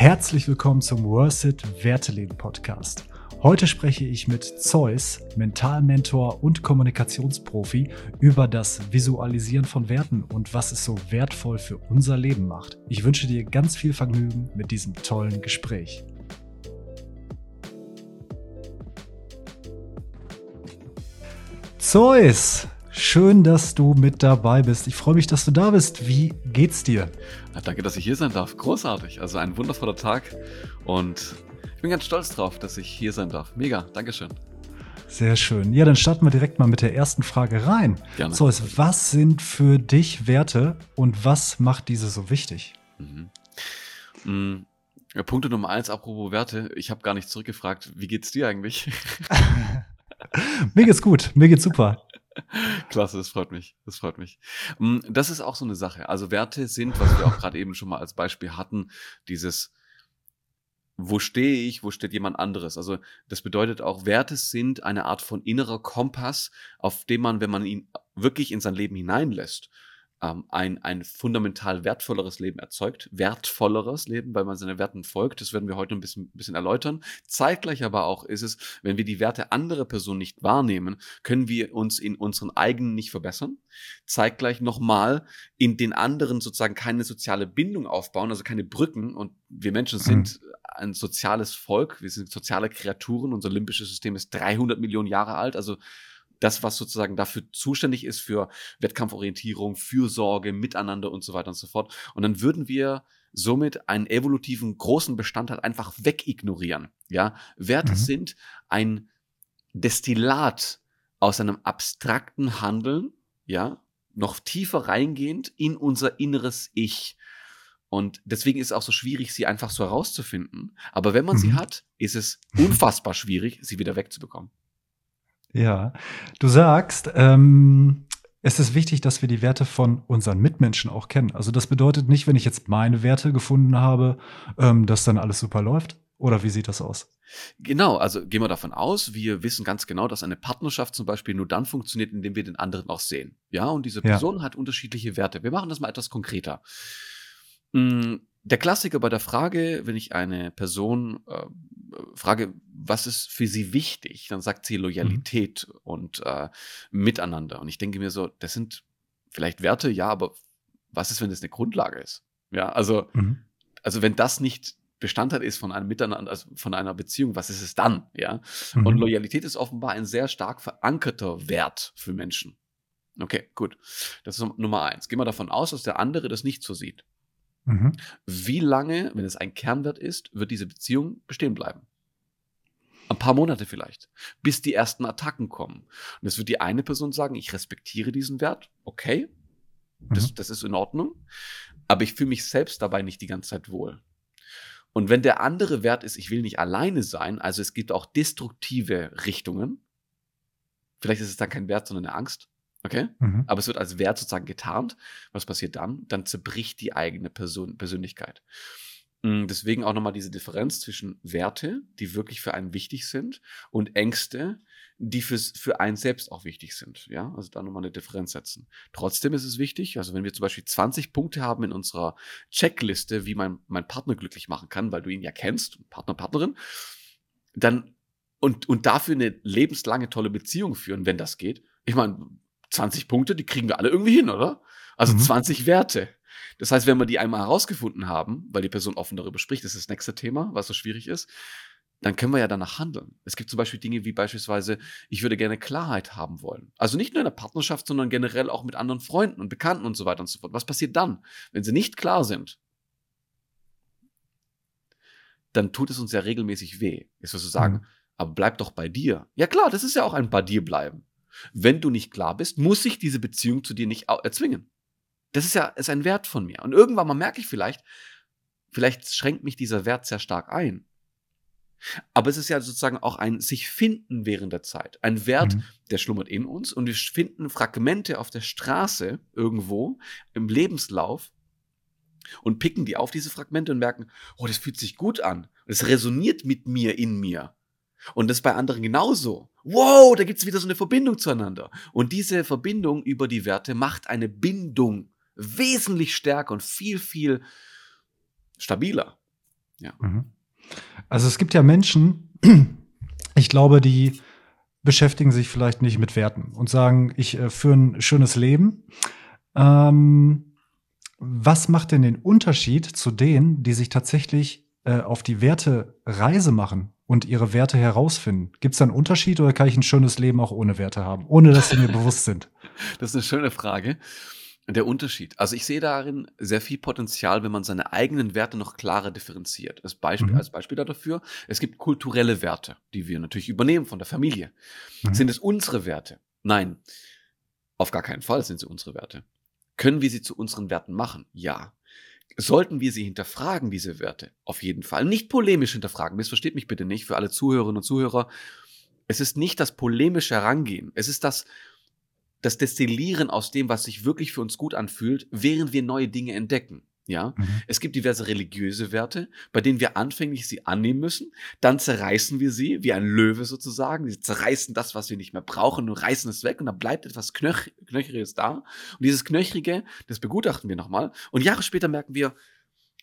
Herzlich willkommen zum Worth It Werteleben Podcast. Heute spreche ich mit Zeus, Mentalmentor und Kommunikationsprofi, über das Visualisieren von Werten und was es so wertvoll für unser Leben macht. Ich wünsche dir ganz viel Vergnügen mit diesem tollen Gespräch. Zeus, schön, dass du mit dabei bist. Ich freue mich, dass du da bist. Wie geht's dir? Ja, danke, dass ich hier sein darf. Großartig. Also ein wundervoller Tag und ich bin ganz stolz drauf, dass ich hier sein darf. Mega, Dankeschön. Sehr schön. Ja, dann starten wir direkt mal mit der ersten Frage rein. Gerne. So, was sind für dich Werte und was macht diese so wichtig? Mhm. Mhm. Ja, Punkte Nummer eins, apropos Werte. Ich habe gar nicht zurückgefragt, wie geht's dir eigentlich? mir geht's gut, mir geht's super. Klasse, das freut mich. Das freut mich. Mm, das ist auch so eine Sache. Also Werte sind, was wir auch gerade eben schon mal als Beispiel hatten, dieses wo stehe ich, wo steht jemand anderes. Also das bedeutet auch, Werte sind eine Art von innerer Kompass, auf dem man, wenn man ihn wirklich in sein Leben hineinlässt, ähm, ein, ein fundamental wertvolleres Leben erzeugt, wertvolleres Leben, weil man seinen Werten folgt. Das werden wir heute ein bisschen, bisschen erläutern. Zeitgleich aber auch ist es, wenn wir die Werte anderer Personen nicht wahrnehmen, können wir uns in unseren eigenen nicht verbessern. Zeitgleich nochmal in den anderen sozusagen keine soziale Bindung aufbauen, also keine Brücken. Und wir Menschen sind mhm. ein soziales Volk, wir sind soziale Kreaturen. Unser limbisches System ist 300 Millionen Jahre alt, also das, was sozusagen dafür zuständig ist für Wettkampforientierung, Fürsorge, Miteinander und so weiter und so fort. Und dann würden wir somit einen evolutiven großen Bestandteil einfach wegignorieren. Ja, Werte mhm. sind ein Destillat aus einem abstrakten Handeln, ja, noch tiefer reingehend in unser inneres Ich. Und deswegen ist es auch so schwierig, sie einfach so herauszufinden. Aber wenn man mhm. sie hat, ist es unfassbar schwierig, sie wieder wegzubekommen. Ja, du sagst, ähm, es ist wichtig, dass wir die Werte von unseren Mitmenschen auch kennen. Also das bedeutet nicht, wenn ich jetzt meine Werte gefunden habe, ähm, dass dann alles super läuft. Oder wie sieht das aus? Genau, also gehen wir davon aus, wir wissen ganz genau, dass eine Partnerschaft zum Beispiel nur dann funktioniert, indem wir den anderen auch sehen. Ja, und diese Person ja. hat unterschiedliche Werte. Wir machen das mal etwas konkreter. Hm, der Klassiker bei der Frage, wenn ich eine Person äh, frage, was ist für sie wichtig, dann sagt sie Loyalität mhm. und äh, Miteinander. Und ich denke mir so, das sind vielleicht Werte, ja, aber was ist, wenn das eine Grundlage ist? Ja, also, mhm. also wenn das nicht Bestandteil ist von einem Miteinander, also von einer Beziehung, was ist es dann? Ja. Mhm. Und Loyalität ist offenbar ein sehr stark verankerter Wert für Menschen. Okay, gut. Das ist Nummer eins. Gehen wir davon aus, dass der andere das nicht so sieht. Mhm. Wie lange, wenn es ein Kernwert ist, wird diese Beziehung bestehen bleiben? Ein paar Monate vielleicht, bis die ersten Attacken kommen. Und es wird die eine Person sagen, ich respektiere diesen Wert, okay, das, mhm. das ist in Ordnung, aber ich fühle mich selbst dabei nicht die ganze Zeit wohl. Und wenn der andere Wert ist, ich will nicht alleine sein, also es gibt auch destruktive Richtungen, vielleicht ist es dann kein Wert, sondern eine Angst, Okay? Mhm. Aber es wird als Wert sozusagen getarnt. Was passiert dann? Dann zerbricht die eigene Person, Persönlichkeit. Mm, deswegen auch nochmal diese Differenz zwischen Werte, die wirklich für einen wichtig sind, und Ängste, die fürs, für einen selbst auch wichtig sind. Ja, also da nochmal eine Differenz setzen. Trotzdem ist es wichtig, also wenn wir zum Beispiel 20 Punkte haben in unserer Checkliste, wie man meinen Partner glücklich machen kann, weil du ihn ja kennst, Partner, Partnerin, dann und, und dafür eine lebenslange tolle Beziehung führen, wenn das geht. Ich meine, 20 Punkte, die kriegen wir alle irgendwie hin, oder? Also mhm. 20 Werte. Das heißt, wenn wir die einmal herausgefunden haben, weil die Person offen darüber spricht, das ist das nächste Thema, was so schwierig ist, dann können wir ja danach handeln. Es gibt zum Beispiel Dinge wie beispielsweise, ich würde gerne Klarheit haben wollen. Also nicht nur in der Partnerschaft, sondern generell auch mit anderen Freunden und Bekannten und so weiter und so fort. Was passiert dann, wenn sie nicht klar sind? Dann tut es uns ja regelmäßig weh. Ist was zu sagen, mhm. aber bleib doch bei dir. Ja klar, das ist ja auch ein bei dir bleiben. Wenn du nicht klar bist, muss sich diese Beziehung zu dir nicht erzwingen. Das ist ja ist ein Wert von mir. Und irgendwann mal merke ich vielleicht, vielleicht schränkt mich dieser Wert sehr stark ein. Aber es ist ja sozusagen auch ein sich finden während der Zeit. Ein Wert, mhm. der schlummert in uns und wir finden Fragmente auf der Straße irgendwo im Lebenslauf und picken die auf diese Fragmente und merken, oh, das fühlt sich gut an. Es resoniert mit mir in mir. Und das bei anderen genauso. Wow, da gibt es wieder so eine Verbindung zueinander. Und diese Verbindung über die Werte macht eine Bindung wesentlich stärker und viel, viel stabiler. Ja. Mhm. Also es gibt ja Menschen, ich glaube, die beschäftigen sich vielleicht nicht mit Werten und sagen, ich äh, führe ein schönes Leben. Ähm, was macht denn den Unterschied zu denen, die sich tatsächlich äh, auf die Wertereise machen und ihre Werte herausfinden? Gibt es da einen Unterschied oder kann ich ein schönes Leben auch ohne Werte haben, ohne dass sie mir bewusst sind? Das ist eine schöne Frage. Der Unterschied. Also ich sehe darin sehr viel Potenzial, wenn man seine eigenen Werte noch klarer differenziert. Als Beispiel, mhm. als Beispiel dafür, es gibt kulturelle Werte, die wir natürlich übernehmen von der Familie. Mhm. Sind es unsere Werte? Nein, auf gar keinen Fall sind sie unsere Werte. Können wir sie zu unseren Werten machen? Ja. Sollten wir sie hinterfragen, diese Werte? Auf jeden Fall. Nicht polemisch hinterfragen. Missversteht mich bitte nicht für alle Zuhörerinnen und Zuhörer. Es ist nicht das polemische Herangehen. Es ist das das Destillieren aus dem, was sich wirklich für uns gut anfühlt, während wir neue Dinge entdecken. Ja, mhm. es gibt diverse religiöse Werte, bei denen wir anfänglich sie annehmen müssen, dann zerreißen wir sie, wie ein Löwe sozusagen. Sie zerreißen das, was wir nicht mehr brauchen und reißen es weg und dann bleibt etwas Knöch Knöchriges da. Und dieses Knöchrige, das begutachten wir nochmal. Und Jahre später merken wir,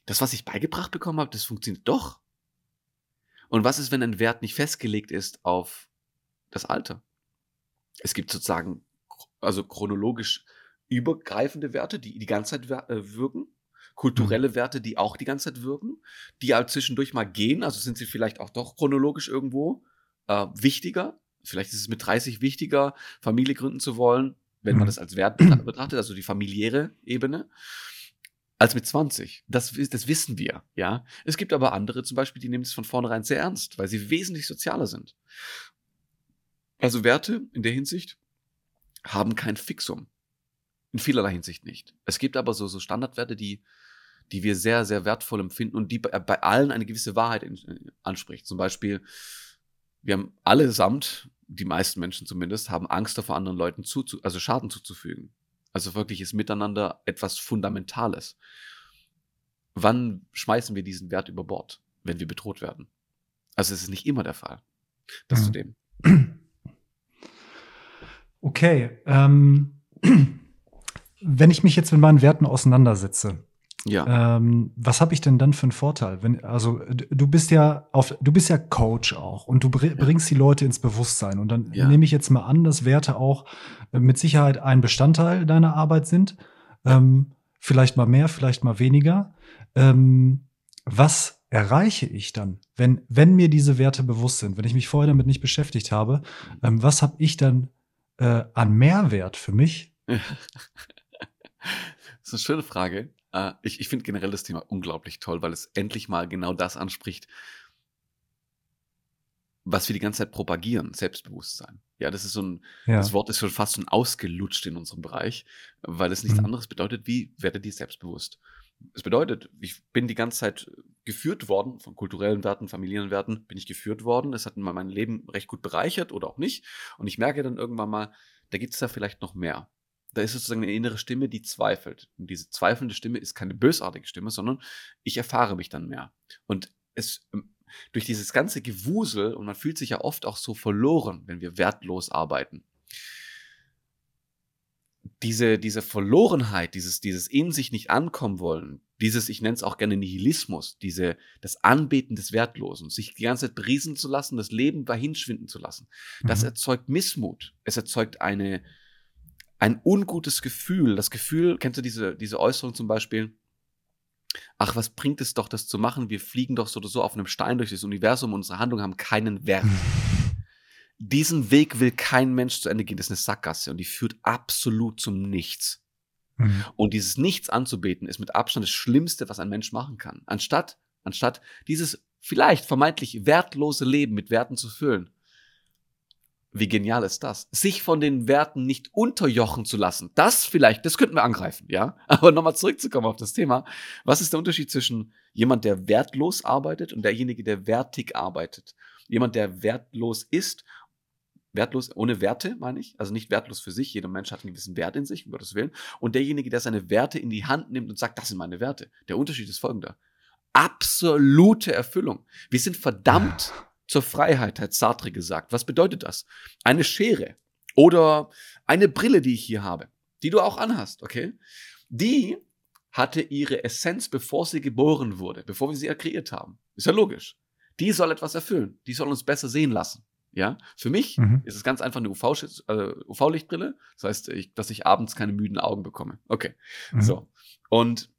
das, was ich beigebracht bekommen habe, das funktioniert doch. Und was ist, wenn ein Wert nicht festgelegt ist auf das Alter? Es gibt sozusagen also chronologisch übergreifende Werte, die die ganze Zeit äh, wirken, kulturelle mhm. Werte, die auch die ganze Zeit wirken, die halt zwischendurch mal gehen, also sind sie vielleicht auch doch chronologisch irgendwo äh, wichtiger. Vielleicht ist es mit 30 wichtiger, Familie gründen zu wollen, wenn man mhm. das als Wert betrachtet, also die familiäre Ebene, als mit 20. Das, das wissen wir, ja. Es gibt aber andere zum Beispiel, die nehmen es von vornherein sehr ernst, weil sie wesentlich sozialer sind. Also Werte in der Hinsicht haben kein Fixum. In vielerlei Hinsicht nicht. Es gibt aber so, so Standardwerte, die, die wir sehr, sehr wertvoll empfinden und die bei, bei allen eine gewisse Wahrheit in, in, anspricht. Zum Beispiel, wir haben allesamt, die meisten Menschen zumindest, haben Angst davor, anderen Leuten zu, also Schaden zuzufügen. Also wirklich ist Miteinander etwas Fundamentales. Wann schmeißen wir diesen Wert über Bord, wenn wir bedroht werden? Also es ist nicht immer der Fall. Das mhm. zu dem. Okay, ähm, wenn ich mich jetzt mit meinen Werten auseinandersetze, ja. Ähm, was habe ich denn dann für einen Vorteil? Wenn, also du bist ja auf, du bist ja Coach auch und du bringst die Leute ins Bewusstsein. Und dann ja. nehme ich jetzt mal an, dass Werte auch äh, mit Sicherheit ein Bestandteil deiner Arbeit sind. Ähm, vielleicht mal mehr, vielleicht mal weniger. Ähm, was erreiche ich dann, wenn, wenn mir diese Werte bewusst sind, wenn ich mich vorher damit nicht beschäftigt habe, ähm, was habe ich dann äh, an Mehrwert für mich? das ist eine schöne Frage. Äh, ich ich finde generell das Thema unglaublich toll, weil es endlich mal genau das anspricht, was wir die ganze Zeit propagieren, Selbstbewusstsein. Ja, das ist so ein, ja. das Wort ist schon fast schon ausgelutscht in unserem Bereich, weil es nichts mhm. anderes bedeutet, wie werde dir selbstbewusst. Es bedeutet, ich bin die ganze Zeit geführt worden, von kulturellen Werten, familiären Werten bin ich geführt worden. Es hat mein Leben recht gut bereichert oder auch nicht. Und ich merke dann irgendwann mal, da gibt es da vielleicht noch mehr. Da ist sozusagen eine innere Stimme, die zweifelt. Und diese zweifelnde Stimme ist keine bösartige Stimme, sondern ich erfahre mich dann mehr. Und es ähm, durch dieses ganze Gewusel, und man fühlt sich ja oft auch so verloren, wenn wir wertlos arbeiten diese, diese Verlorenheit, dieses, dieses in sich nicht ankommen wollen, dieses, ich nenne es auch gerne Nihilismus, diese, das Anbeten des Wertlosen, sich die ganze Zeit briesen zu lassen, das Leben dahinschwinden zu lassen, das mhm. erzeugt Missmut. Es erzeugt eine, ein ungutes Gefühl. Das Gefühl, kennst du diese, diese Äußerung zum Beispiel? Ach, was bringt es doch, das zu machen? Wir fliegen doch so oder so auf einem Stein durch das Universum, unsere Handlungen haben keinen Wert. diesen Weg will kein Mensch zu Ende gehen. Das ist eine Sackgasse und die führt absolut zum Nichts. Mhm. Und dieses Nichts anzubeten ist mit Abstand das Schlimmste, was ein Mensch machen kann. Anstatt, anstatt dieses vielleicht vermeintlich wertlose Leben mit Werten zu füllen. Wie genial ist das? Sich von den Werten nicht unterjochen zu lassen. Das vielleicht, das könnten wir angreifen, ja? Aber nochmal zurückzukommen auf das Thema. Was ist der Unterschied zwischen jemand, der wertlos arbeitet und derjenige, der wertig arbeitet? Jemand, der wertlos ist wertlos, ohne Werte, meine ich. Also nicht wertlos für sich. Jeder Mensch hat einen gewissen Wert in sich, um Gottes Willen. Und derjenige, der seine Werte in die Hand nimmt und sagt, das sind meine Werte. Der Unterschied ist folgender. Absolute Erfüllung. Wir sind verdammt zur Freiheit, hat Sartre gesagt. Was bedeutet das? Eine Schere oder eine Brille, die ich hier habe, die du auch anhast, okay? Die hatte ihre Essenz, bevor sie geboren wurde, bevor wir sie kreiert haben. Ist ja logisch. Die soll etwas erfüllen. Die soll uns besser sehen lassen. Ja, für mich mhm. ist es ganz einfach eine UV-Lichtbrille. Äh, das heißt, ich, dass ich abends keine müden Augen bekomme. Okay. Mhm. So. Und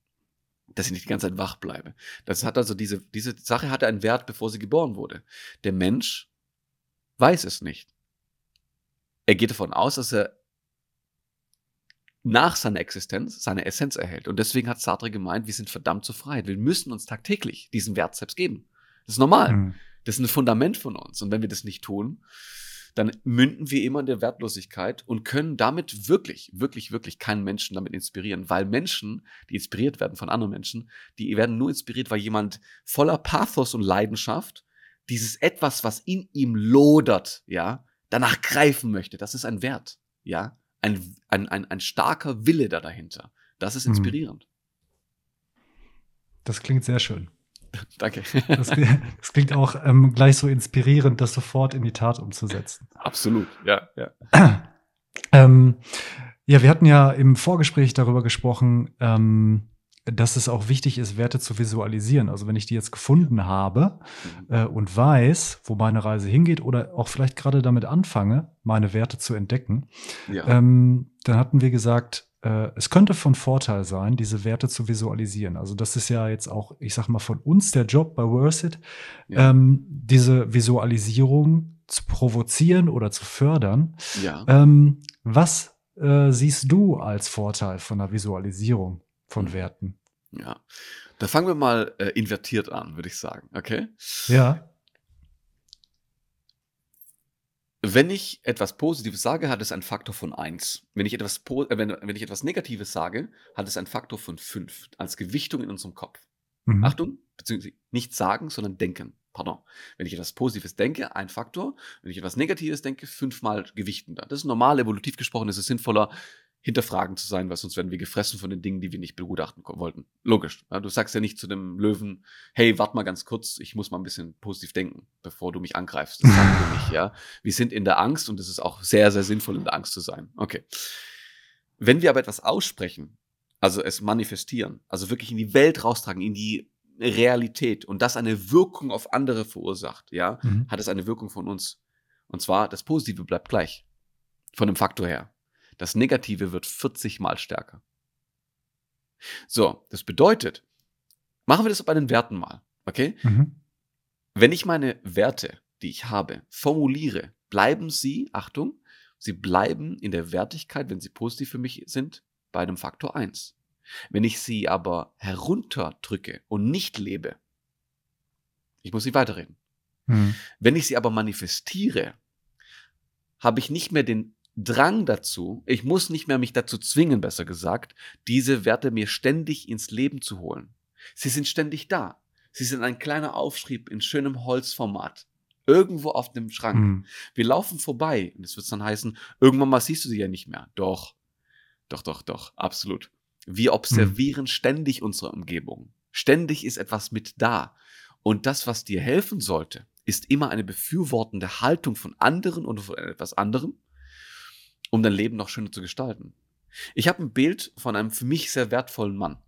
dass ich nicht die ganze Zeit wach bleibe. Das hat also diese, diese Sache hatte einen Wert, bevor sie geboren wurde. Der Mensch weiß es nicht. Er geht davon aus, dass er nach seiner Existenz seine Essenz erhält. Und deswegen hat Sartre gemeint, wir sind verdammt zur Freiheit. Wir müssen uns tagtäglich diesen Wert selbst geben. Das ist normal. Mhm. Das ist ein Fundament von uns. Und wenn wir das nicht tun, dann münden wir immer in der Wertlosigkeit und können damit wirklich, wirklich, wirklich keinen Menschen damit inspirieren. Weil Menschen, die inspiriert werden von anderen Menschen, die werden nur inspiriert, weil jemand voller Pathos und Leidenschaft dieses etwas, was in ihm lodert, ja, danach greifen möchte. Das ist ein Wert, ja. Ein, ein, ein, ein starker Wille da dahinter. Das ist mhm. inspirierend. Das klingt sehr schön. Danke. Das, das klingt auch ähm, gleich so inspirierend, das sofort in die Tat umzusetzen. Absolut, ja, ja. Ähm, ja, wir hatten ja im Vorgespräch darüber gesprochen, ähm, dass es auch wichtig ist, Werte zu visualisieren. Also wenn ich die jetzt gefunden habe mhm. äh, und weiß, wo meine Reise hingeht oder auch vielleicht gerade damit anfange, meine Werte zu entdecken, ja. ähm, dann hatten wir gesagt, es könnte von Vorteil sein, diese Werte zu visualisieren. Also das ist ja jetzt auch, ich sag mal, von uns der Job bei Worth ja. ähm, diese Visualisierung zu provozieren oder zu fördern. Ja. Ähm, was äh, siehst du als Vorteil von der Visualisierung von hm. Werten? Ja, da fangen wir mal äh, invertiert an, würde ich sagen. Okay? Ja. Wenn ich etwas Positives sage, hat es einen Faktor von 1. Wenn ich etwas, äh, wenn, wenn ich etwas Negatives sage, hat es einen Faktor von 5 als Gewichtung in unserem Kopf. Mhm. Achtung, beziehungsweise nicht sagen, sondern denken. Pardon. Wenn ich etwas Positives denke, ein Faktor. Wenn ich etwas Negatives denke, fünfmal gewichtender. Das ist normal, evolutiv gesprochen, ist es sinnvoller, hinterfragen zu sein, weil sonst werden wir gefressen von den Dingen, die wir nicht begutachten wollten. Logisch. Ja, du sagst ja nicht zu dem Löwen, hey, warte mal ganz kurz, ich muss mal ein bisschen positiv denken, bevor du mich angreifst. Das sagen wir nicht, ja. Wir sind in der Angst und es ist auch sehr, sehr sinnvoll, in der Angst zu sein. Okay. Wenn wir aber etwas aussprechen, also es manifestieren, also wirklich in die Welt raustragen, in die Realität und das eine Wirkung auf andere verursacht, ja, mhm. hat es eine Wirkung von uns. Und zwar, das Positive bleibt gleich. Von dem Faktor her. Das Negative wird 40 mal stärker. So, das bedeutet, machen wir das bei den Werten mal, okay? Mhm. Wenn ich meine Werte, die ich habe, formuliere, bleiben sie, Achtung, sie bleiben in der Wertigkeit, wenn sie positiv für mich sind, bei einem Faktor 1. Wenn ich sie aber herunterdrücke und nicht lebe, ich muss sie weiterreden. Mhm. Wenn ich sie aber manifestiere, habe ich nicht mehr den Drang dazu, ich muss nicht mehr mich dazu zwingen, besser gesagt, diese Werte mir ständig ins Leben zu holen. Sie sind ständig da. Sie sind ein kleiner Aufschrieb in schönem Holzformat. Irgendwo auf dem Schrank. Mhm. Wir laufen vorbei und es wird dann heißen, irgendwann mal siehst du sie ja nicht mehr. Doch. Doch, doch, doch. Absolut. Wir observieren mhm. ständig unsere Umgebung. Ständig ist etwas mit da. Und das, was dir helfen sollte, ist immer eine befürwortende Haltung von anderen oder von etwas anderem um dein Leben noch schöner zu gestalten. Ich habe ein Bild von einem für mich sehr wertvollen Mann.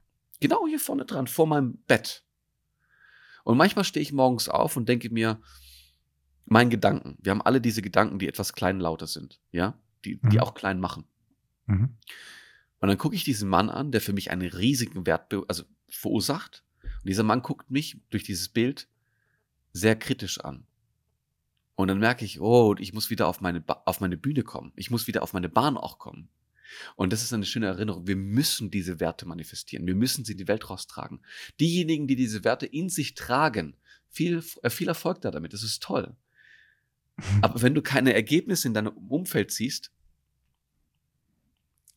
Genau hier vorne dran, vor meinem Bett. Und manchmal stehe ich morgens auf und denke mir, meinen Gedanken. Wir haben alle diese Gedanken, die etwas kleinlauter sind, ja, die, mhm. die auch klein machen. Mhm. Und dann gucke ich diesen Mann an, der für mich einen riesigen Wert also verursacht. Und dieser Mann guckt mich durch dieses Bild sehr kritisch an. Und dann merke ich, oh, ich muss wieder auf meine, auf meine Bühne kommen. Ich muss wieder auf meine Bahn auch kommen. Und das ist eine schöne Erinnerung. Wir müssen diese Werte manifestieren. Wir müssen sie in die Welt raustragen. Diejenigen, die diese Werte in sich tragen, viel, äh, viel Erfolg da damit. Das ist toll. Aber wenn du keine Ergebnisse in deinem Umfeld siehst,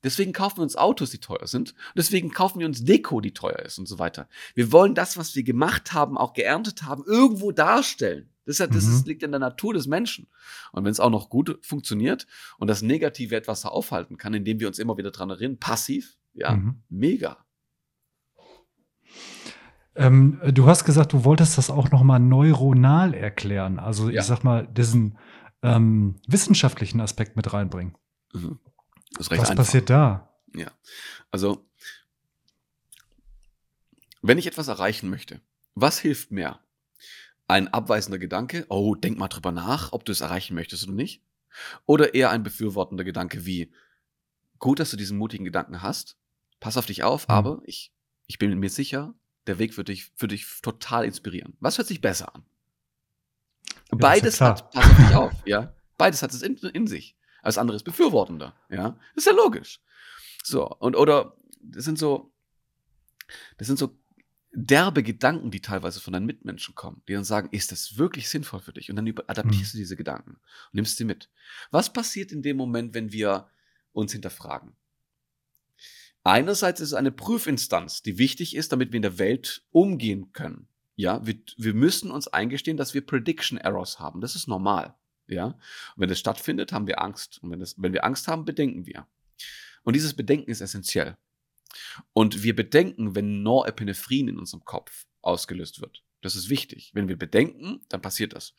deswegen kaufen wir uns Autos, die teuer sind. Und deswegen kaufen wir uns Deko, die teuer ist und so weiter. Wir wollen das, was wir gemacht haben, auch geerntet haben, irgendwo darstellen. Das, ist, das mhm. liegt in der Natur des Menschen. Und wenn es auch noch gut funktioniert und das Negative etwas aufhalten kann, indem wir uns immer wieder dran erinnern, passiv, ja, mhm. mega. Ähm, du hast gesagt, du wolltest das auch noch mal neuronal erklären. Also ja. ich sag mal, diesen ähm, wissenschaftlichen Aspekt mit reinbringen. Mhm. Was einfach. passiert da? Ja, also wenn ich etwas erreichen möchte, was hilft mehr? Ein abweisender Gedanke, oh, denk mal drüber nach, ob du es erreichen möchtest oder nicht. Oder eher ein befürwortender Gedanke wie, gut, dass du diesen mutigen Gedanken hast, pass auf dich auf, mhm. aber ich, ich bin mir sicher, der Weg wird dich, wird dich total inspirieren. Was hört sich besser an? Ja, Beides ja hat, pass auf dich auf, ja. Beides hat es in, in sich. Alles andere ist befürwortender, ja. Das ist ja logisch. So, und, oder, das sind so, das sind so derbe Gedanken, die teilweise von deinen Mitmenschen kommen, die dann sagen, ist das wirklich sinnvoll für dich? Und dann adaptierst mhm. du diese Gedanken und nimmst sie mit. Was passiert in dem Moment, wenn wir uns hinterfragen? Einerseits ist es eine Prüfinstanz, die wichtig ist, damit wir in der Welt umgehen können. Ja, wir, wir müssen uns eingestehen, dass wir Prediction Errors haben. Das ist normal. Ja, und wenn das stattfindet, haben wir Angst. Und wenn, das, wenn wir Angst haben, bedenken wir. Und dieses Bedenken ist essentiell. Und wir bedenken, wenn Norepinephrin in unserem Kopf ausgelöst wird. Das ist wichtig. Wenn wir bedenken, dann passiert das.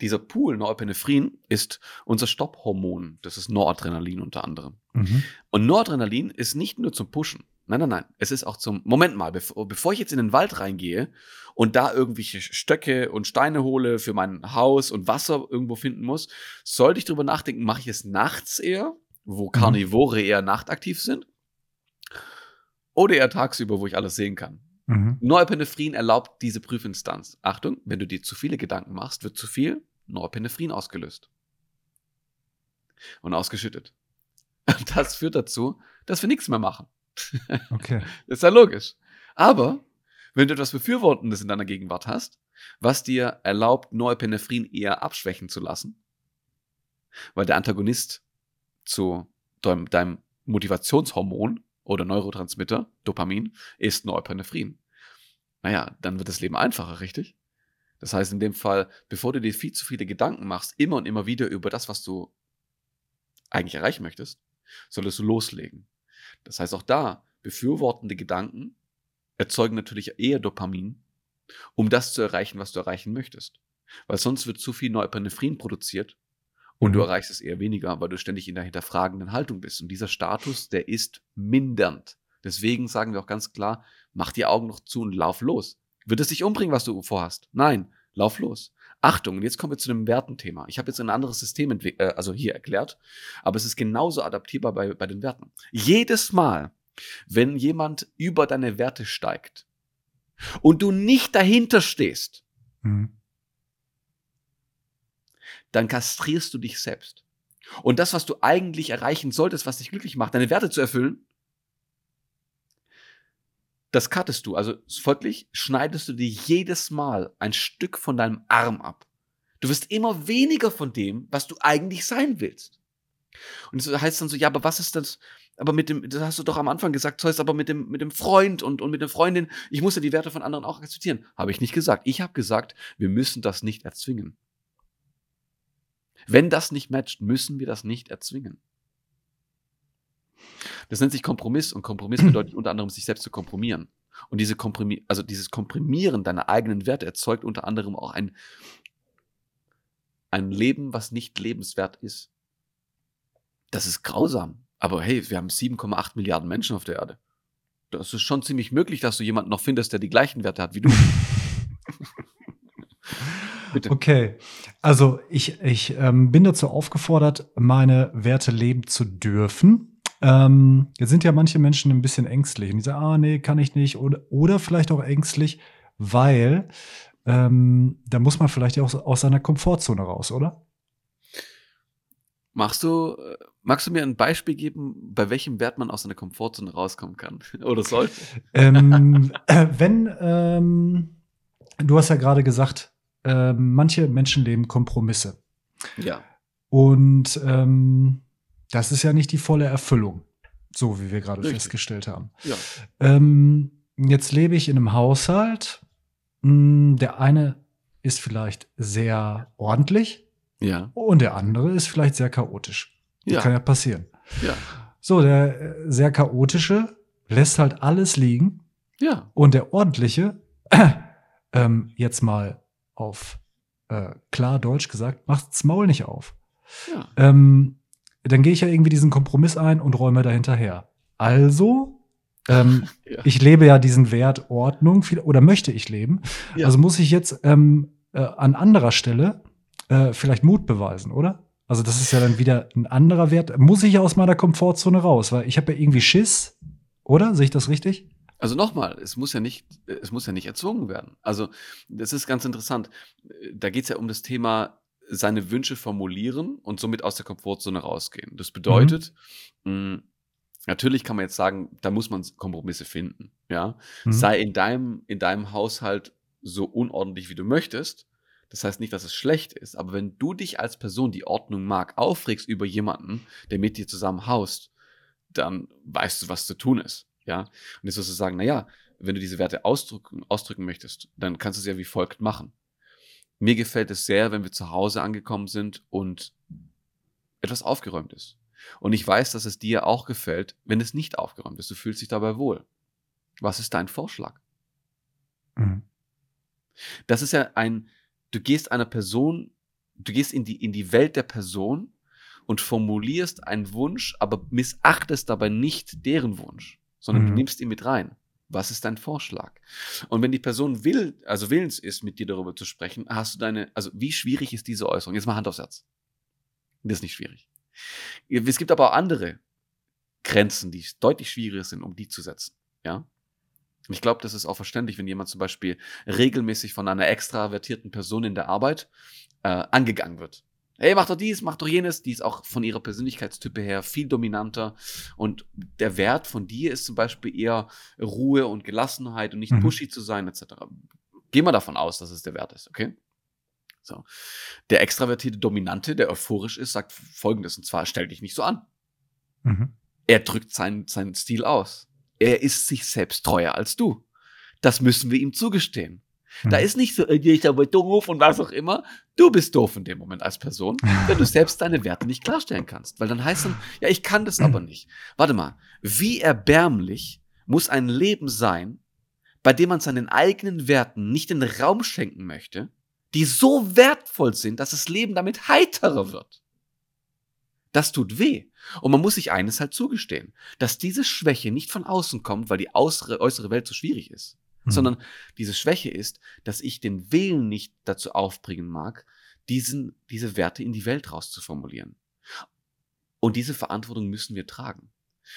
Dieser Pool Norepinephrin ist unser Stopphormon. Das ist Noradrenalin unter anderem. Mhm. Und Noradrenalin ist nicht nur zum Pushen. Nein, nein, nein. Es ist auch zum, Moment mal, bevor, bevor ich jetzt in den Wald reingehe und da irgendwelche Stöcke und Steine hole für mein Haus und Wasser irgendwo finden muss, sollte ich drüber nachdenken, mache ich es nachts eher, wo mhm. Karnivore eher nachtaktiv sind? Oder eher tagsüber, wo ich alles sehen kann? Mhm. Norepinephren erlaubt diese Prüfinstanz. Achtung, wenn du dir zu viele Gedanken machst, wird zu viel Norepinephren ausgelöst. Und ausgeschüttet. Das führt dazu, dass wir nichts mehr machen. Okay. das ist ja logisch. Aber wenn du etwas Befürwortendes in deiner Gegenwart hast, was dir erlaubt, Norepinephren eher abschwächen zu lassen, weil der Antagonist zu deinem, deinem Motivationshormon oder Neurotransmitter, Dopamin, ist Norepinephren. Naja, dann wird das Leben einfacher, richtig? Das heißt in dem Fall, bevor du dir viel zu viele Gedanken machst, immer und immer wieder über das, was du eigentlich erreichen möchtest, solltest du loslegen. Das heißt auch da, befürwortende Gedanken erzeugen natürlich eher Dopamin, um das zu erreichen, was du erreichen möchtest. Weil sonst wird zu viel Norepinephren produziert und du erreichst es eher weniger, weil du ständig in der hinterfragenden Haltung bist. Und dieser Status, der ist mindernd. Deswegen sagen wir auch ganz klar, mach die Augen noch zu und lauf los. Wird es dich umbringen, was du vorhast? Nein, lauf los. Achtung, und jetzt kommen wir zu einem Wertenthema. Ich habe jetzt ein anderes System äh, also hier erklärt, aber es ist genauso adaptierbar bei, bei den Werten. Jedes Mal, wenn jemand über deine Werte steigt und du nicht dahinter stehst, mhm dann kastrierst du dich selbst. Und das, was du eigentlich erreichen solltest, was dich glücklich macht, deine Werte zu erfüllen, das cuttest du. Also folglich schneidest du dir jedes Mal ein Stück von deinem Arm ab. Du wirst immer weniger von dem, was du eigentlich sein willst. Und das heißt dann so, ja, aber was ist das? Aber mit dem, das hast du doch am Anfang gesagt, heißt aber mit dem, mit dem Freund und, und mit der Freundin, ich muss ja die Werte von anderen auch akzeptieren. Habe ich nicht gesagt. Ich habe gesagt, wir müssen das nicht erzwingen. Wenn das nicht matcht, müssen wir das nicht erzwingen. Das nennt sich Kompromiss und Kompromiss bedeutet unter anderem, sich selbst zu komprimieren. Und diese Komprimi also dieses Komprimieren deiner eigenen Werte erzeugt unter anderem auch ein, ein Leben, was nicht lebenswert ist. Das ist grausam. Aber hey, wir haben 7,8 Milliarden Menschen auf der Erde. Das ist schon ziemlich möglich, dass du jemanden noch findest, der die gleichen Werte hat wie du. Bitte. Okay. Also ich, ich ähm, bin dazu aufgefordert, meine Werte leben zu dürfen. Ähm, jetzt sind ja manche Menschen ein bisschen ängstlich und die sagen, ah, nee, kann ich nicht. Oder, oder vielleicht auch ängstlich, weil ähm, da muss man vielleicht auch aus seiner Komfortzone raus, oder? Machst du, magst du mir ein Beispiel geben, bei welchem Wert man aus seiner Komfortzone rauskommen kann? oder sollte? ähm, äh, wenn, ähm, du hast ja gerade gesagt, äh, manche Menschen leben Kompromisse. Ja. Und ähm, das ist ja nicht die volle Erfüllung, so wie wir gerade festgestellt haben. Ja. Ähm, jetzt lebe ich in einem Haushalt. Hm, der eine ist vielleicht sehr ordentlich. Ja. Und der andere ist vielleicht sehr chaotisch. Das ja. kann ja passieren. Ja. So, der äh, sehr chaotische lässt halt alles liegen. Ja. Und der ordentliche, ähm, jetzt mal auf äh, klar Deutsch gesagt, macht's Maul nicht auf. Ja. Ähm, dann gehe ich ja irgendwie diesen Kompromiss ein und räume dahinterher. Also ähm, ja. ich lebe ja diesen Wert Ordnung viel, oder möchte ich leben. Ja. Also muss ich jetzt ähm, äh, an anderer Stelle äh, vielleicht Mut beweisen, oder? Also das ist ja dann wieder ein anderer Wert. Muss ich aus meiner Komfortzone raus, weil ich habe ja irgendwie Schiss, oder? Sehe ich das richtig? Also nochmal, es muss ja nicht, es muss ja nicht erzwungen werden. Also das ist ganz interessant. Da geht es ja um das Thema seine Wünsche formulieren und somit aus der Komfortzone rausgehen. Das bedeutet, mhm. mh, natürlich kann man jetzt sagen, da muss man Kompromisse finden. Ja, mhm. sei in deinem in deinem Haushalt so unordentlich wie du möchtest. Das heißt nicht, dass es schlecht ist, aber wenn du dich als Person, die Ordnung mag, aufregst über jemanden, der mit dir zusammen haust, dann weißt du, was zu tun ist. Ja, und jetzt wirst du sagen, naja, wenn du diese Werte ausdrücken, ausdrücken möchtest, dann kannst du es ja wie folgt machen. Mir gefällt es sehr, wenn wir zu Hause angekommen sind und etwas aufgeräumt ist. Und ich weiß, dass es dir auch gefällt, wenn es nicht aufgeräumt ist. Du fühlst dich dabei wohl. Was ist dein Vorschlag? Mhm. Das ist ja ein, du gehst einer Person, du gehst in die, in die Welt der Person und formulierst einen Wunsch, aber missachtest dabei nicht deren Wunsch sondern mhm. du nimmst ihn mit rein. Was ist dein Vorschlag? Und wenn die Person will, also willens ist, mit dir darüber zu sprechen, hast du deine, also wie schwierig ist diese Äußerung? Jetzt mal Hand aufs Herz. Das ist nicht schwierig. Es gibt aber auch andere Grenzen, die deutlich schwieriger sind, um die zu setzen. Ja. Ich glaube, das ist auch verständlich, wenn jemand zum Beispiel regelmäßig von einer extravertierten Person in der Arbeit äh, angegangen wird hey, mach doch dies, mach doch jenes, die ist auch von ihrer Persönlichkeitstype her viel dominanter. Und der Wert von dir ist zum Beispiel eher Ruhe und Gelassenheit und nicht mhm. pushy zu sein, etc. Gehen wir davon aus, dass es der Wert ist, okay? So. Der extravertierte Dominante, der euphorisch ist, sagt folgendes, und zwar, stell dich nicht so an. Mhm. Er drückt seinen, seinen Stil aus. Er ist sich selbst treuer als du. Das müssen wir ihm zugestehen. Da hm. ist nicht so, äh, ich aber doof und was auch immer. Du bist doof in dem Moment als Person, wenn du selbst deine Werte nicht klarstellen kannst. Weil dann heißt dann, ja, ich kann das aber nicht. Warte mal, wie erbärmlich muss ein Leben sein, bei dem man seinen eigenen Werten nicht den Raum schenken möchte, die so wertvoll sind, dass das Leben damit heiterer wird. Das tut weh. Und man muss sich eines halt zugestehen, dass diese Schwäche nicht von außen kommt, weil die äußere Welt so schwierig ist mhm. sondern diese Schwäche ist, dass ich den Willen nicht dazu aufbringen mag, diesen, diese Werte in die Welt rauszuformulieren. Und diese Verantwortung müssen wir tragen.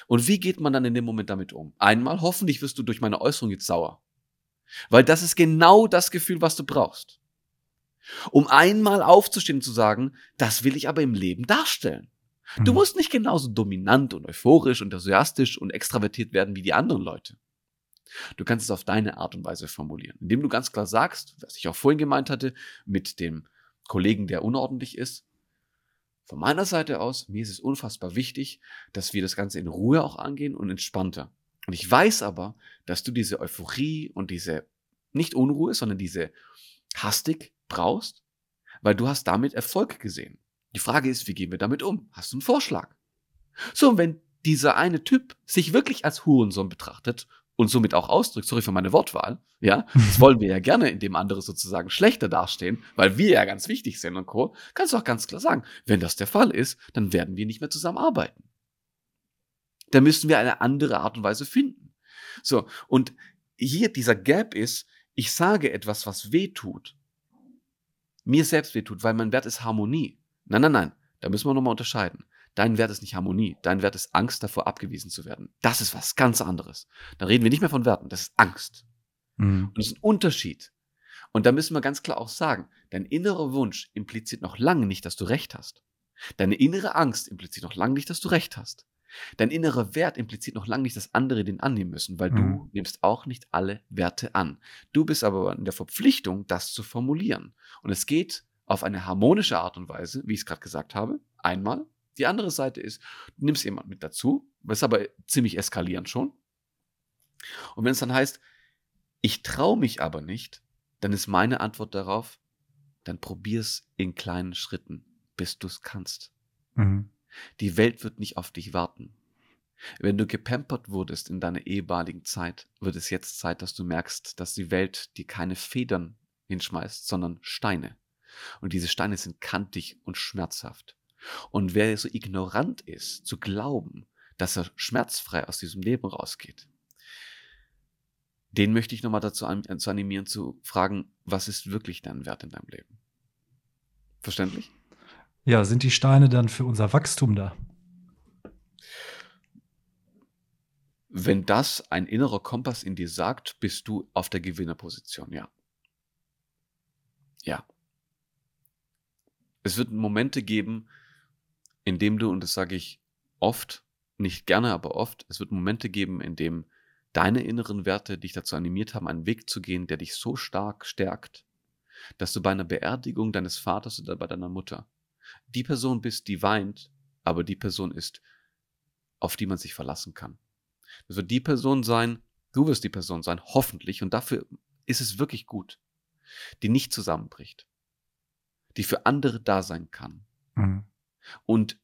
Und wie geht man dann in dem Moment damit um? Einmal, hoffentlich wirst du durch meine Äußerung jetzt sauer. Weil das ist genau das Gefühl, was du brauchst. Um einmal aufzustehen und zu sagen, das will ich aber im Leben darstellen. Du mhm. musst nicht genauso dominant und euphorisch und enthusiastisch und extravertiert werden wie die anderen Leute. Du kannst es auf deine Art und Weise formulieren, indem du ganz klar sagst, was ich auch vorhin gemeint hatte, mit dem Kollegen, der unordentlich ist. Von meiner Seite aus, mir ist es unfassbar wichtig, dass wir das Ganze in Ruhe auch angehen und entspannter. Und ich weiß aber, dass du diese Euphorie und diese, nicht Unruhe, sondern diese Hastig brauchst, weil du hast damit Erfolg gesehen. Die Frage ist, wie gehen wir damit um? Hast du einen Vorschlag? So, und wenn dieser eine Typ sich wirklich als Hurensohn betrachtet und somit auch ausdrückt, sorry für meine Wortwahl, ja, das wollen wir ja gerne, indem andere sozusagen schlechter dastehen, weil wir ja ganz wichtig sind und Co., kannst du auch ganz klar sagen, wenn das der Fall ist, dann werden wir nicht mehr zusammenarbeiten. Da müssen wir eine andere Art und Weise finden. So, und hier dieser Gap ist, ich sage etwas, was weh tut, mir selbst weh tut, weil mein Wert ist Harmonie. Nein, nein, nein, da müssen wir nochmal unterscheiden. Dein Wert ist nicht Harmonie. Dein Wert ist Angst davor, abgewiesen zu werden. Das ist was ganz anderes. Da reden wir nicht mehr von Werten. Das ist Angst. Mhm. Und das ist ein Unterschied. Und da müssen wir ganz klar auch sagen, dein innerer Wunsch impliziert noch lange nicht, dass du Recht hast. Deine innere Angst impliziert noch lange nicht, dass du Recht hast. Dein innerer Wert impliziert noch lange nicht, dass andere den annehmen müssen, weil mhm. du nimmst auch nicht alle Werte an. Du bist aber in der Verpflichtung, das zu formulieren. Und es geht auf eine harmonische Art und Weise, wie ich es gerade gesagt habe, einmal, die andere Seite ist, du nimmst jemand mit dazu, was aber ziemlich eskalierend schon. Und wenn es dann heißt, ich traue mich aber nicht, dann ist meine Antwort darauf, dann probier's in kleinen Schritten, bis du es kannst. Mhm. Die Welt wird nicht auf dich warten. Wenn du gepampert wurdest in deiner ehemaligen Zeit, wird es jetzt Zeit, dass du merkst, dass die Welt dir keine Federn hinschmeißt, sondern Steine. Und diese Steine sind kantig und schmerzhaft. Und wer so ignorant ist, zu glauben, dass er schmerzfrei aus diesem Leben rausgeht, den möchte ich nochmal dazu zu animieren, zu fragen, was ist wirklich dein Wert in deinem Leben? Verständlich? Ja, sind die Steine dann für unser Wachstum da? Wenn das ein innerer Kompass in dir sagt, bist du auf der Gewinnerposition, ja. Ja. Es wird Momente geben, in dem du, und das sage ich oft, nicht gerne, aber oft, es wird Momente geben, in dem deine inneren Werte dich dazu animiert haben, einen Weg zu gehen, der dich so stark stärkt, dass du bei einer Beerdigung deines Vaters oder bei deiner Mutter die Person bist, die weint, aber die Person ist, auf die man sich verlassen kann. Das wird die Person sein, du wirst die Person sein, hoffentlich, und dafür ist es wirklich gut, die nicht zusammenbricht, die für andere da sein kann. Mhm. Und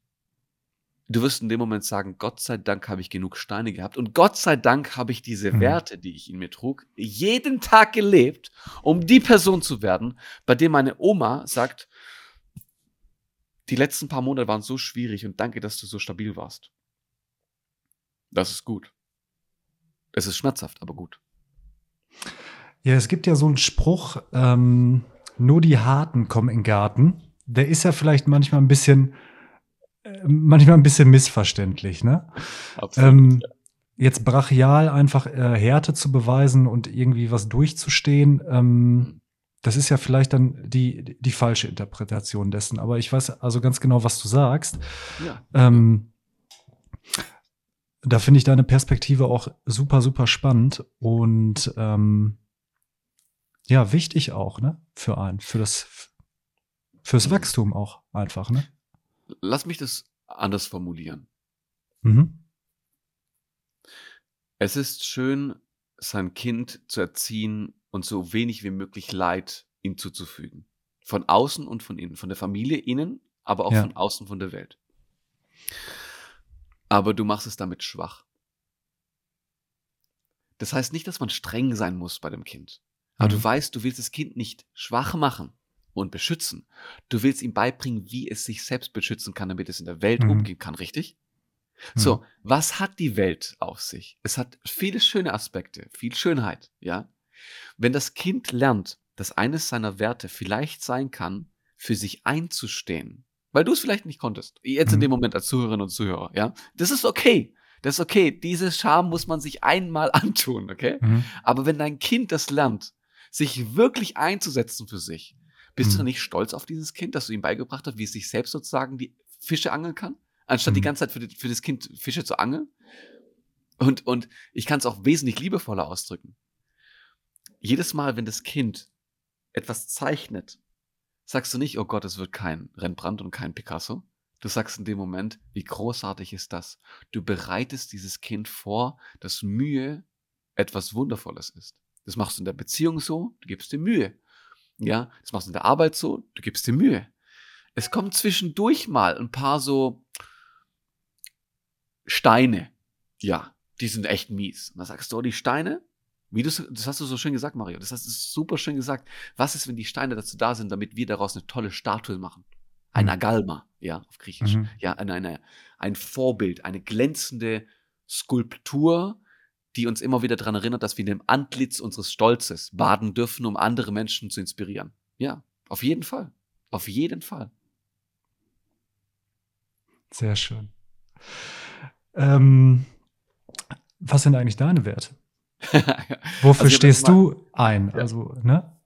du wirst in dem Moment sagen, Gott sei Dank habe ich genug Steine gehabt und Gott sei Dank habe ich diese mhm. Werte, die ich in mir trug, jeden Tag gelebt, um die Person zu werden, bei dem meine Oma sagt, die letzten paar Monate waren so schwierig und danke, dass du so stabil warst. Das ist gut. Es ist schmerzhaft, aber gut. Ja, es gibt ja so einen Spruch, ähm, nur die Harten kommen in den Garten. Der ist ja vielleicht manchmal ein bisschen manchmal ein bisschen missverständlich, ne? Absolut, ähm, ja. Jetzt brachial einfach äh, Härte zu beweisen und irgendwie was durchzustehen, ähm, das ist ja vielleicht dann die, die falsche Interpretation dessen. Aber ich weiß also ganz genau, was du sagst. Ja. Ähm, da finde ich deine Perspektive auch super, super spannend und ähm, ja, wichtig auch, ne? Für einen, für das, fürs Wachstum auch einfach, ne? lass mich das anders formulieren. Mhm. Es ist schön, sein Kind zu erziehen und so wenig wie möglich Leid ihm zuzufügen. Von außen und von innen, von der Familie innen, aber auch ja. von außen von der Welt. Aber du machst es damit schwach. Das heißt nicht, dass man streng sein muss bei dem Kind. Aber mhm. du weißt, du willst das Kind nicht schwach machen und beschützen. Du willst ihm beibringen, wie es sich selbst beschützen kann, damit es in der Welt mhm. umgehen kann, richtig? Mhm. So, was hat die Welt auf sich? Es hat viele schöne Aspekte, viel Schönheit, ja? Wenn das Kind lernt, dass eines seiner Werte vielleicht sein kann, für sich einzustehen, weil du es vielleicht nicht konntest, jetzt in mhm. dem Moment als Zuhörerin und Zuhörer, ja? Das ist okay. Das ist okay. Diese Scham muss man sich einmal antun, okay? Mhm. Aber wenn dein Kind das lernt, sich wirklich einzusetzen für sich, bist mhm. du nicht stolz auf dieses Kind, dass du ihm beigebracht hast, wie es sich selbst sozusagen die Fische angeln kann, anstatt mhm. die ganze Zeit für, die, für, das Kind Fische zu angeln? Und, und ich kann es auch wesentlich liebevoller ausdrücken. Jedes Mal, wenn das Kind etwas zeichnet, sagst du nicht, oh Gott, es wird kein Rembrandt und kein Picasso. Du sagst in dem Moment, wie großartig ist das? Du bereitest dieses Kind vor, dass Mühe etwas Wundervolles ist. Das machst du in der Beziehung so, du gibst dir Mühe. Ja, das machst du in der Arbeit so, du gibst dir Mühe. Es kommen zwischendurch mal ein paar so Steine. Ja, die sind echt mies. Und da sagst du, oh, die Steine, wie du, das hast du so schön gesagt, Mario. Das hast du super schön gesagt. Was ist, wenn die Steine dazu da sind, damit wir daraus eine tolle Statue machen? Ein mhm. Agalma, ja, auf Griechisch. Mhm. Ja, eine, eine, ein Vorbild, eine glänzende Skulptur, die uns immer wieder daran erinnert, dass wir in dem Antlitz unseres Stolzes baden dürfen, um andere Menschen zu inspirieren. Ja, auf jeden Fall. Auf jeden Fall. Sehr schön. Ähm, was sind eigentlich deine Werte? Wofür also stehst du ein? Ja. Also, ne?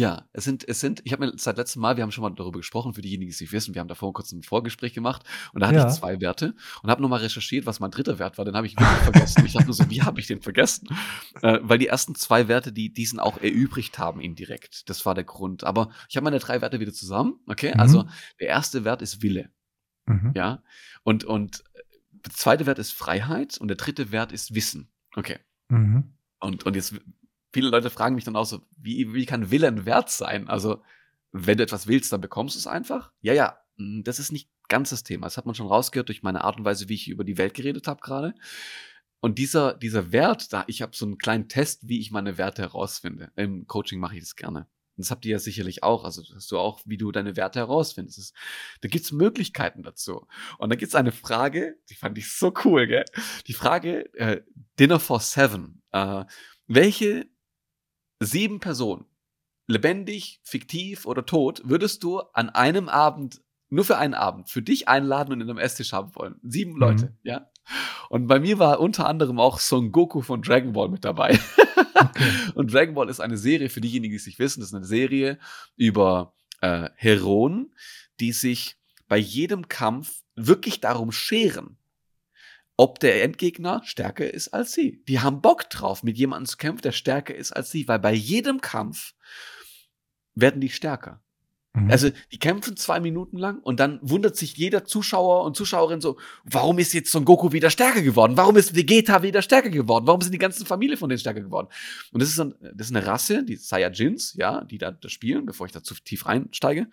Ja, es sind, es sind, ich habe mir seit letztem Mal, wir haben schon mal darüber gesprochen, für diejenigen, die es nicht wissen, wir haben davor kurz ein Vorgespräch gemacht und da hatte ja. ich zwei Werte und habe nochmal recherchiert, was mein dritter Wert war, den habe ich wirklich vergessen. Ich dachte nur so, wie habe ich den vergessen? Äh, weil die ersten zwei Werte, die diesen auch erübrigt haben indirekt. Das war der Grund. Aber ich habe meine drei Werte wieder zusammen, okay? Mhm. Also der erste Wert ist Wille. Mhm. Ja. Und, und der zweite Wert ist Freiheit und der dritte Wert ist Wissen. Okay. Mhm. Und, und jetzt viele Leute fragen mich dann auch so, wie, wie kann Willen wert sein? Also, wenn du etwas willst, dann bekommst du es einfach. Ja, ja, hm, das ist nicht ganz das Thema. Das hat man schon rausgehört durch meine Art und Weise, wie ich über die Welt geredet habe gerade. Und dieser, dieser Wert, da, ich habe so einen kleinen Test, wie ich meine Werte herausfinde. Im Coaching mache ich das gerne. Und das habt ihr ja sicherlich auch. Also hast du auch, wie du deine Werte herausfindest. Da gibt's Möglichkeiten dazu. Und da gibt's eine Frage, die fand ich so cool, gell? Die Frage, äh, Dinner for Seven. Äh, welche sieben Personen, lebendig, fiktiv oder tot, würdest du an einem Abend, nur für einen Abend, für dich einladen und in einem Esstisch haben wollen? Sieben Leute, mhm. ja? Und bei mir war unter anderem auch Son Goku von Dragon Ball mit dabei. Okay. und Dragon Ball ist eine Serie, für diejenigen, die es nicht wissen, das ist eine Serie über äh, Heroen, die sich bei jedem Kampf wirklich darum scheren, ob der Endgegner stärker ist als sie. Die haben Bock drauf, mit jemandem zu kämpfen, der stärker ist als sie, weil bei jedem Kampf werden die stärker. Mhm. Also die kämpfen zwei Minuten lang und dann wundert sich jeder Zuschauer und Zuschauerin so, warum ist jetzt Son Goku wieder stärker geworden? Warum ist Vegeta wieder stärker geworden? Warum sind die ganzen Familie von denen stärker geworden? Und das ist, ein, das ist eine Rasse, die Saiyajins, ja, die da, da spielen, bevor ich da zu tief reinsteige.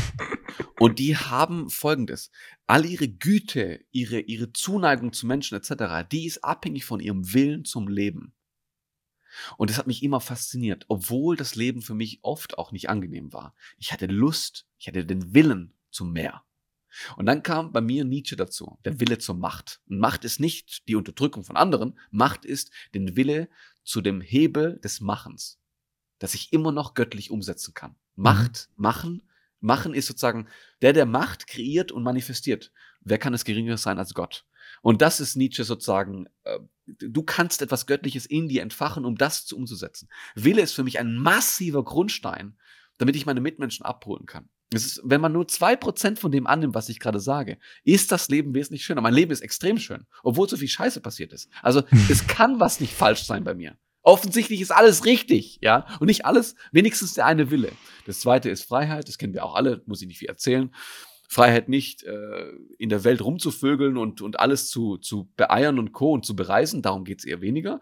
und die haben folgendes. All ihre Güte, ihre, ihre Zuneigung zu Menschen etc., die ist abhängig von ihrem Willen zum Leben. Und das hat mich immer fasziniert, obwohl das Leben für mich oft auch nicht angenehm war. Ich hatte Lust, ich hatte den Willen zum Meer. Und dann kam bei mir Nietzsche dazu, der Wille zur Macht. Und Macht ist nicht die Unterdrückung von anderen, Macht ist den Wille zu dem Hebel des Machens, das ich immer noch göttlich umsetzen kann. Macht, mhm. machen, machen ist sozusagen der, der Macht kreiert und manifestiert. Wer kann es geringeres sein als Gott? Und das ist Nietzsche sozusagen, äh, du kannst etwas Göttliches in dir entfachen, um das zu umzusetzen. Wille ist für mich ein massiver Grundstein, damit ich meine Mitmenschen abholen kann. Ist, wenn man nur zwei Prozent von dem annimmt, was ich gerade sage, ist das Leben wesentlich schöner. Mein Leben ist extrem schön, obwohl so viel Scheiße passiert ist. Also es kann was nicht falsch sein bei mir. Offensichtlich ist alles richtig, ja, und nicht alles, wenigstens der eine Wille. Das zweite ist Freiheit, das kennen wir auch alle, muss ich nicht viel erzählen. Freiheit nicht, äh, in der Welt rumzuvögeln und, und alles zu, zu beeiern und Co. und zu bereisen. Darum geht's eher weniger.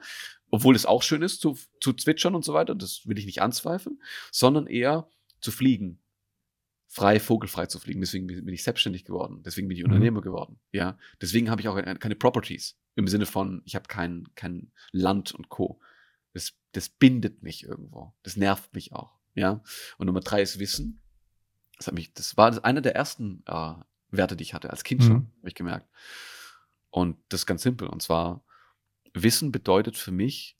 Obwohl es auch schön ist, zu, zu zwitschern und so weiter. Das will ich nicht anzweifeln. Sondern eher zu fliegen. Frei, vogelfrei zu fliegen. Deswegen bin ich selbstständig geworden. Deswegen bin ich mhm. Unternehmer geworden. Ja. Deswegen habe ich auch keine Properties. Im Sinne von, ich habe kein, kein Land und Co. Das, das bindet mich irgendwo. Das nervt mich auch. Ja. Und Nummer drei ist Wissen. Das hat mich, das war einer der ersten äh, Werte, die ich hatte, als Kind schon, mhm. habe ich gemerkt. Und das ist ganz simpel. Und zwar, Wissen bedeutet für mich,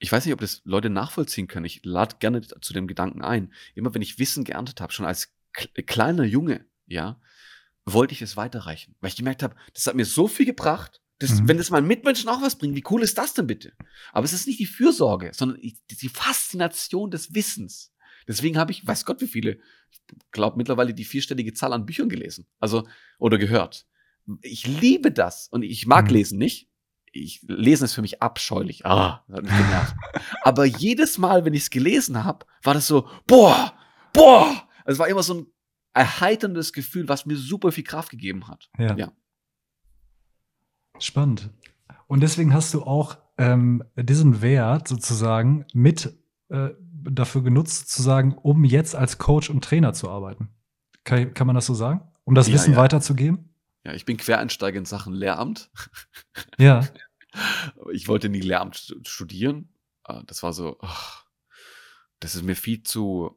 ich weiß nicht, ob das Leute nachvollziehen können. Ich lade gerne zu dem Gedanken ein. Immer wenn ich Wissen geerntet habe, schon als kleiner Junge, ja, wollte ich es weiterreichen. Weil ich gemerkt habe, das hat mir so viel gebracht. Das, mhm. Wenn das meinen Mitmenschen auch was bringt, wie cool ist das denn bitte? Aber es ist nicht die Fürsorge, sondern die Faszination des Wissens. Deswegen habe ich, weiß Gott wie viele, ich glaube mittlerweile die vierstellige Zahl an Büchern gelesen. Also, oder gehört. Ich liebe das. Und ich mag mhm. lesen nicht. Ich, lesen ist für mich abscheulich. Ah, das hat mich genervt. Aber jedes Mal, wenn ich es gelesen habe, war das so, boah, boah. Es war immer so ein erheiterndes Gefühl, was mir super viel Kraft gegeben hat. Ja. ja. Spannend. Und deswegen hast du auch ähm, diesen Wert sozusagen mit äh, dafür genutzt, sozusagen, um jetzt als Coach und Trainer zu arbeiten. Kann, kann man das so sagen? Um das ja, Wissen ja. weiterzugeben? Ja, ich bin Quereinsteiger in Sachen Lehramt. Ja. ich wollte nie Lehramt studieren. Ah, das war so, oh, das ist mir viel zu,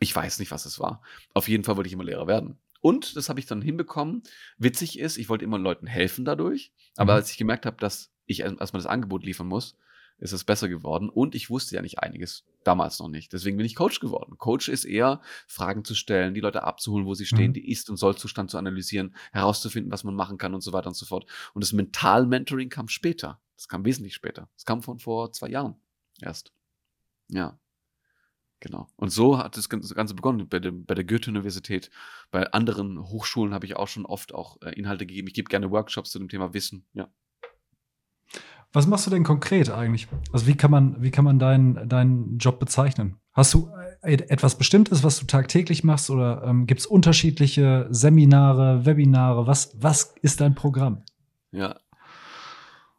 ich weiß nicht, was es war. Auf jeden Fall wollte ich immer Lehrer werden. Und das habe ich dann hinbekommen. Witzig ist, ich wollte immer Leuten helfen dadurch. Aber mhm. als ich gemerkt habe, dass ich erstmal das Angebot liefern muss, ist es besser geworden. Und ich wusste ja nicht einiges damals noch nicht. Deswegen bin ich Coach geworden. Coach ist eher, Fragen zu stellen, die Leute abzuholen, wo sie stehen, mhm. die Ist- und Soll-Zustand zu analysieren, herauszufinden, was man machen kann und so weiter und so fort. Und das Mental-Mentoring kam später. Das kam wesentlich später. Das kam von vor zwei Jahren erst. Ja. Genau. Und so hat das Ganze begonnen. Bei, dem, bei der Goethe-Universität, bei anderen Hochschulen habe ich auch schon oft auch äh, Inhalte gegeben. Ich gebe gerne Workshops zu dem Thema Wissen. Ja. Was machst du denn konkret eigentlich? Also wie kann man, wie kann man deinen, deinen Job bezeichnen? Hast du äh, etwas Bestimmtes, was du tagtäglich machst oder ähm, gibt es unterschiedliche Seminare, Webinare? Was, was ist dein Programm? Ja.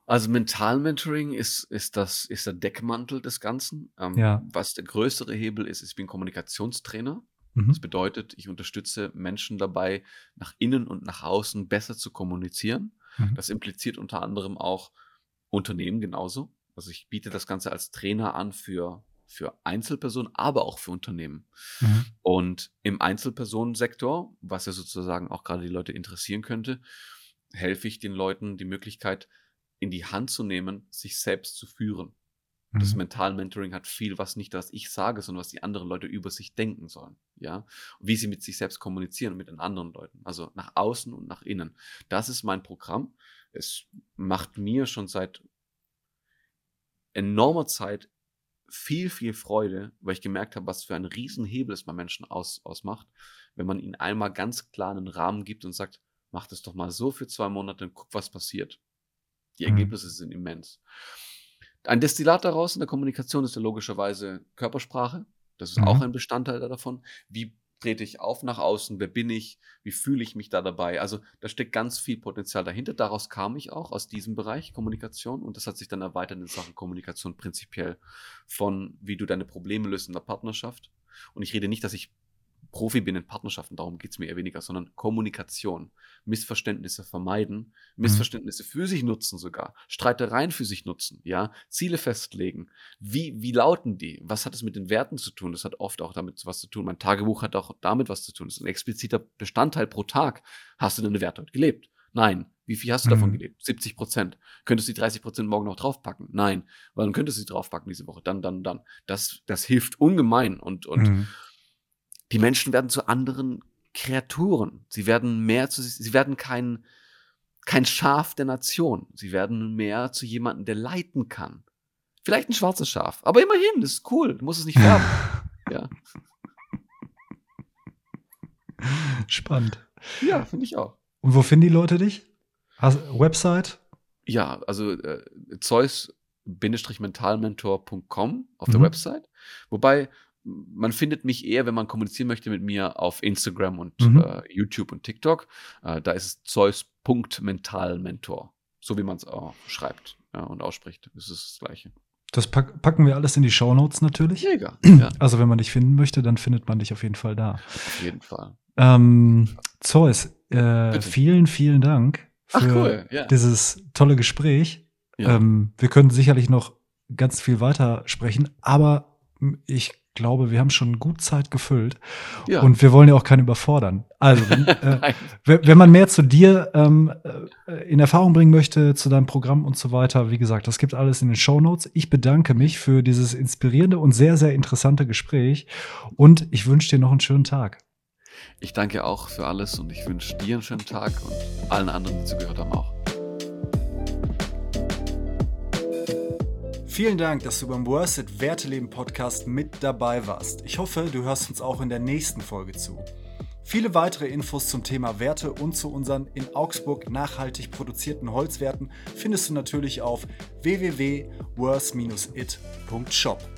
Also Mental-Mentoring ist, ist, das, ist der Deckmantel des Ganzen. Ähm, ja. Was der größere Hebel ist, ist, ich bin Kommunikationstrainer. Mhm. Das bedeutet, ich unterstütze Menschen dabei, nach innen und nach außen besser zu kommunizieren. Mhm. Das impliziert unter anderem auch, Unternehmen genauso. Also ich biete das Ganze als Trainer an für, für Einzelpersonen, aber auch für Unternehmen. Mhm. Und im Einzelpersonensektor, was ja sozusagen auch gerade die Leute interessieren könnte, helfe ich den Leuten die Möglichkeit, in die Hand zu nehmen, sich selbst zu führen. Das Mhm. Mental Mentoring hat viel, was nicht das ich sage, sondern was die anderen Leute über sich denken sollen. Ja, und wie sie mit sich selbst kommunizieren und mit den anderen Leuten. Also nach außen und nach innen. Das ist mein Programm. Es macht mir schon seit enormer Zeit viel, viel Freude, weil ich gemerkt habe, was für einen Riesenhebel es bei Menschen aus, ausmacht, wenn man ihnen einmal ganz klar einen Rahmen gibt und sagt, mach das doch mal so für zwei Monate und guck, was passiert. Die Mhm. Ergebnisse sind immens. Ein Destillat daraus in der Kommunikation ist ja logischerweise Körpersprache. Das ist Mhm. auch ein Bestandteil davon. Wie trete ich auf nach außen? Wer bin ich? Wie fühle ich mich da dabei? Also da steckt ganz viel Potenzial dahinter. Daraus kam ich auch aus diesem Bereich Kommunikation und das hat sich dann erweitert in Sachen Kommunikation prinzipiell von wie du deine Probleme löst in der Partnerschaft. Und ich rede nicht, dass ich Profi bin in Partnerschaften, darum geht's mir eher weniger, sondern Kommunikation, Missverständnisse vermeiden, Missverständnisse für sich nutzen sogar, Streitereien für sich nutzen, ja, Ziele festlegen. Wie, wie lauten die? Was hat es mit den Werten zu tun? Das hat oft auch damit was zu tun. Mein Tagebuch hat auch damit was zu tun. Das ist ein expliziter Bestandteil pro Tag. Hast du deine Werte heute gelebt? Nein. Wie viel hast du davon Mhm. gelebt? 70 Prozent. Könntest du die 30 Prozent morgen noch draufpacken? Nein. Weil dann könntest du sie draufpacken diese Woche. Dann, dann, dann. Das, das hilft ungemein und, und Mhm. Die Menschen werden zu anderen Kreaturen. Sie werden mehr zu, sie werden kein, kein Schaf der Nation. Sie werden mehr zu jemandem, der leiten kann. Vielleicht ein schwarzes Schaf, aber immerhin, das ist cool. Du musst es nicht färben. ja. Spannend. ja, finde ich auch. Und wo finden die Leute dich? Hast, Website? Ja, also äh, Zeus-mentalmentor.com auf der Mhm. Website. Wobei man findet mich eher, wenn man kommunizieren möchte mit mir auf Instagram und Mhm. äh, YouTube und TikTok. Äh, da ist es Zeus.mentalmentor. So wie man es auch schreibt ja, und ausspricht. Das ist das Gleiche. Das pack, packen wir alles in die Shownotes natürlich. Mega. Ja, Also wenn man dich finden möchte, dann findet man dich auf jeden Fall da. auf jeden Fall. Ähm, Zeus, äh, vielen, vielen Dank für Ach, cool, ja. dieses tolle Gespräch. Ja. Ähm, wir können sicherlich noch ganz viel weiter sprechen, aber ich glaube, wir haben schon gut Zeit gefüllt ja. und wir wollen ja auch keinen überfordern. Also, wenn, äh, wenn man mehr zu dir ähm, äh, in Erfahrung bringen möchte, zu deinem Programm und so weiter, wie gesagt, das gibt alles in den Show Notes. Ich bedanke mich für dieses inspirierende und sehr, sehr interessante Gespräch und ich wünsche dir noch einen schönen Tag. Ich danke auch für alles und ich wünsche dir einen schönen Tag und allen anderen, die zugehört haben, auch. Vielen Dank, dass du beim Worth It Werteleben Podcast mit dabei warst. Ich hoffe, du hörst uns auch in der nächsten Folge zu. Viele weitere Infos zum Thema Werte und zu unseren in Augsburg nachhaltig produzierten Holzwerten findest du natürlich auf www.worth-it.shop.